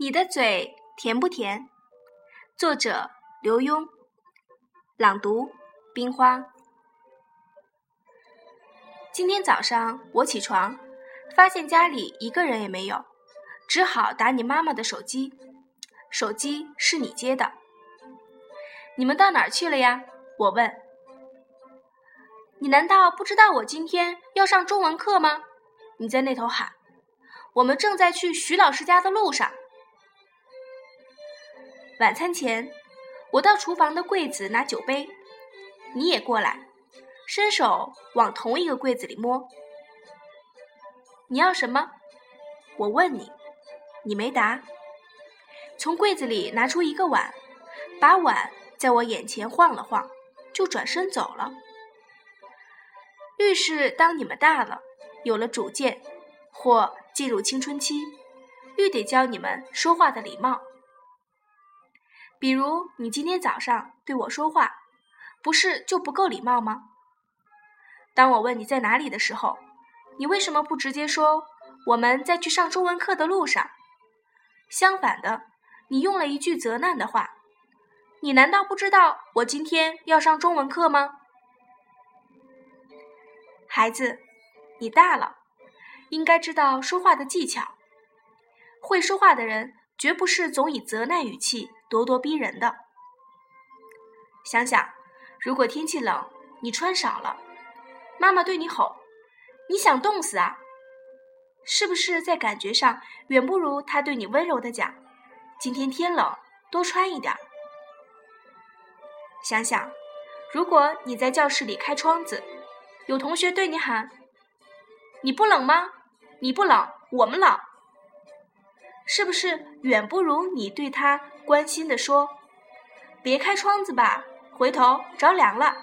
你的嘴甜不甜？作者：刘墉，朗读：冰花。今天早上我起床，发现家里一个人也没有，只好打你妈妈的手机。手机是你接的。你们到哪儿去了呀？我问。你难道不知道我今天要上中文课吗？你在那头喊。我们正在去徐老师家的路上。晚餐前，我到厨房的柜子拿酒杯，你也过来，伸手往同一个柜子里摸。你要什么？我问你，你没答。从柜子里拿出一个碗，把碗在我眼前晃了晃，就转身走了。愈是当你们大了，有了主见，或进入青春期，愈得教你们说话的礼貌。比如你今天早上对我说话，不是就不够礼貌吗？当我问你在哪里的时候，你为什么不直接说我们在去上中文课的路上？相反的，你用了一句责难的话。你难道不知道我今天要上中文课吗？孩子，你大了，应该知道说话的技巧。会说话的人，绝不是总以责难语气。咄咄逼人的。想想，如果天气冷，你穿少了，妈妈对你吼：“你想冻死啊？”是不是在感觉上远不如她对你温柔的讲：“今天天冷，多穿一点。”想想，如果你在教室里开窗子，有同学对你喊：“你不冷吗？你不冷，我们冷。”是不是远不如你对他关心的说：“别开窗子吧，回头着凉了。”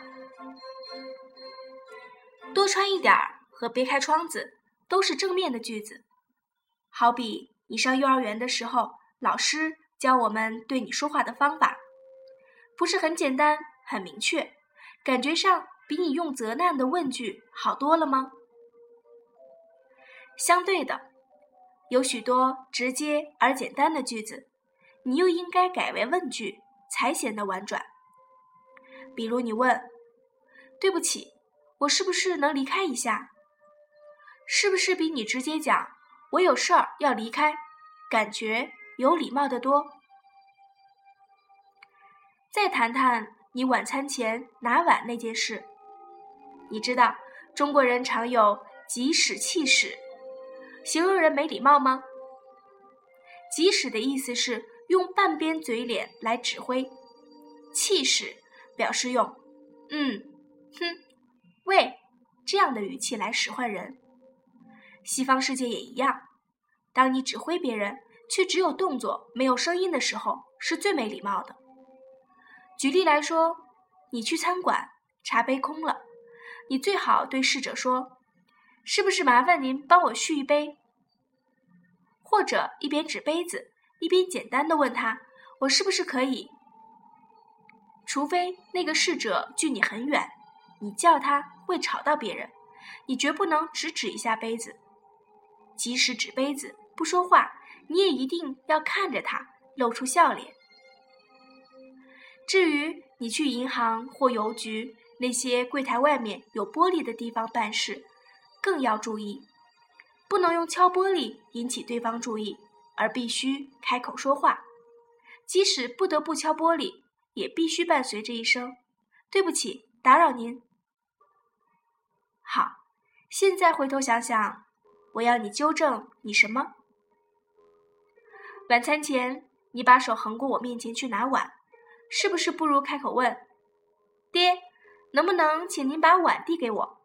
多穿一点儿和别开窗子都是正面的句子。好比你上幼儿园的时候，老师教我们对你说话的方法，不是很简单、很明确，感觉上比你用责难的问句好多了吗？相对的。有许多直接而简单的句子，你又应该改为问句，才显得婉转。比如你问：“对不起，我是不是能离开一下？”是不是比你直接讲“我有事儿要离开”，感觉有礼貌的多？再谈谈你晚餐前拿碗那件事，你知道中国人常有“即使气使”。形容人没礼貌吗？即使的意思是用半边嘴脸来指挥，气势表示用“嗯”“哼”“喂”这样的语气来使唤人。西方世界也一样，当你指挥别人却只有动作没有声音的时候，是最没礼貌的。举例来说，你去餐馆，茶杯空了，你最好对侍者说。是不是麻烦您帮我续一杯？或者一边指杯子，一边简单的问他：“我是不是可以？”除非那个侍者距你很远，你叫他会吵到别人，你绝不能只指一下杯子。即使指杯子不说话，你也一定要看着他，露出笑脸。至于你去银行或邮局那些柜台外面有玻璃的地方办事，更要注意，不能用敲玻璃引起对方注意，而必须开口说话。即使不得不敲玻璃，也必须伴随着一声“对不起，打扰您”。好，现在回头想想，我要你纠正你什么？晚餐前你把手横过我面前去拿碗，是不是不如开口问：“爹，能不能请您把碗递给我？”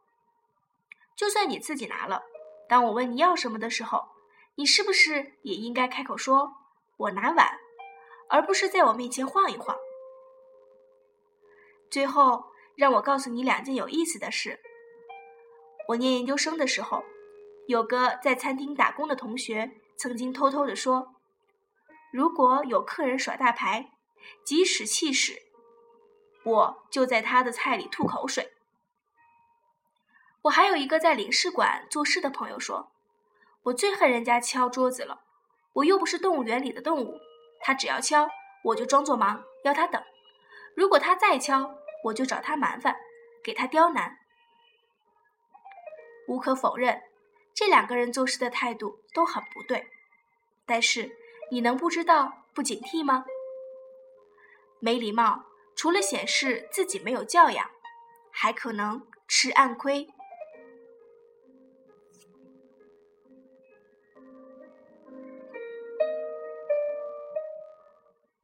就算你自己拿了，当我问你要什么的时候，你是不是也应该开口说“我拿碗”，而不是在我面前晃一晃？最后，让我告诉你两件有意思的事。我念研究生的时候，有个在餐厅打工的同学曾经偷偷的说：“如果有客人耍大牌，即使气使，我就在他的菜里吐口水。”我还有一个在领事馆做事的朋友说：“我最恨人家敲桌子了，我又不是动物园里的动物，他只要敲，我就装作忙，要他等。如果他再敲，我就找他麻烦，给他刁难。无可否认，这两个人做事的态度都很不对。但是你能不知道、不警惕吗？没礼貌，除了显示自己没有教养，还可能吃暗亏。